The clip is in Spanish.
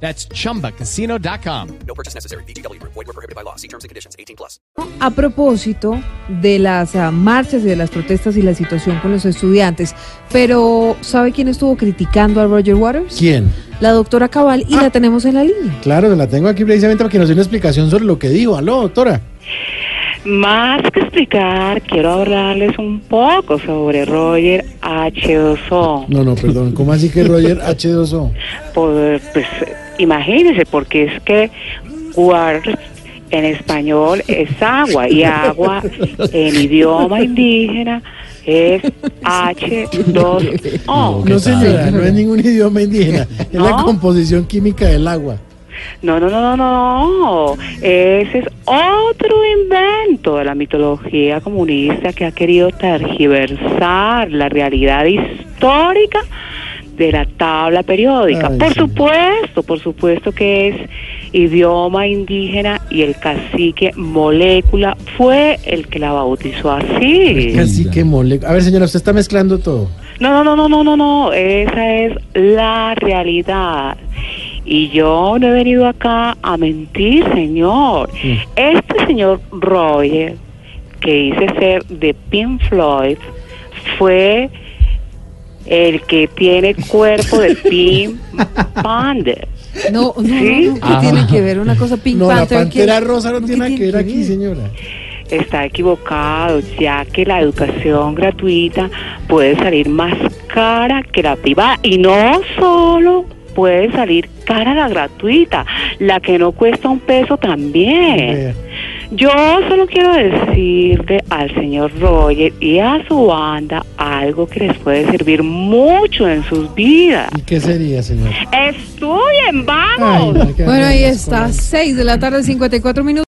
That's chumbacasino.com. No purchase necessary. BGW. Void were prohibited by law. See terms and conditions. 18 plus. A propósito de las ah, marchas y de las protestas y la situación con los estudiantes, pero ¿sabe quién estuvo criticando a Roger Waters? ¿Quién? La doctora Cabal y la tenemos en la línea. Claro, la tengo aquí precisamente para que nos dé una explicación sobre lo que dijo. Aló, doctora. Más que explicar, quiero hablarles un poco sobre Roger H2O. No, no, perdón. ¿Cómo así que Roger H2O? Pues, pues imagínense, porque es que water en español es agua y agua en idioma indígena es H2O. No, señora, no es ningún idioma indígena. Es la composición química del agua. No, no, no, no, no. Ese es otro invento de la mitología comunista que ha querido tergiversar la realidad histórica de la tabla periódica. Ay, por supuesto, por supuesto que es idioma indígena y el cacique molécula fue el que la bautizó así. Así que mole. A ver, señora, usted está mezclando todo. No, no, no, no, no, no, esa es la realidad. Y yo no he venido acá a mentir, señor. Este señor Roger, que dice ser de Pink Floyd, fue el que tiene cuerpo de Pink Panther. No, no, ¿Sí? no, no, ¿qué tiene que ver una cosa Pink No, la Panther? pantera ¿qué- rosa no tiene nada que ver aquí, señora. Está equivocado, ya que la educación gratuita puede salir más cara que la privada. Y no solo puede salir cara la gratuita, la que no cuesta un peso también. Yo solo quiero decirle al señor Roger y a su banda algo que les puede servir mucho en sus vidas. ¿Y qué sería, señora? Estudien, Ay, vamos. no, qué Bueno, ahí está, con la- 6 de la tarde, 54 minutos.